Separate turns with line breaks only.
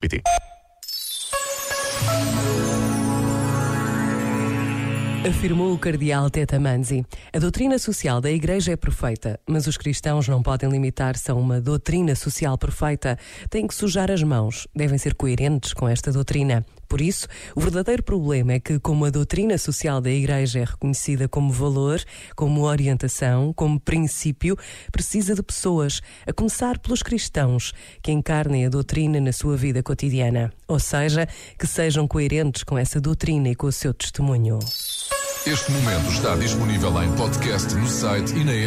PT.
Afirmou o cardeal Teta Manzi. A doutrina social da Igreja é perfeita, mas os cristãos não podem limitar-se a uma doutrina social perfeita. Têm que sujar as mãos, devem ser coerentes com esta doutrina. Por isso, o verdadeiro problema é que, como a doutrina social da Igreja é reconhecida como valor, como orientação, como princípio, precisa de pessoas, a começar pelos cristãos, que encarnem a doutrina na sua vida cotidiana. Ou seja, que sejam coerentes com essa doutrina e com o seu testemunho.
Este momento está disponível em podcast no site e na app.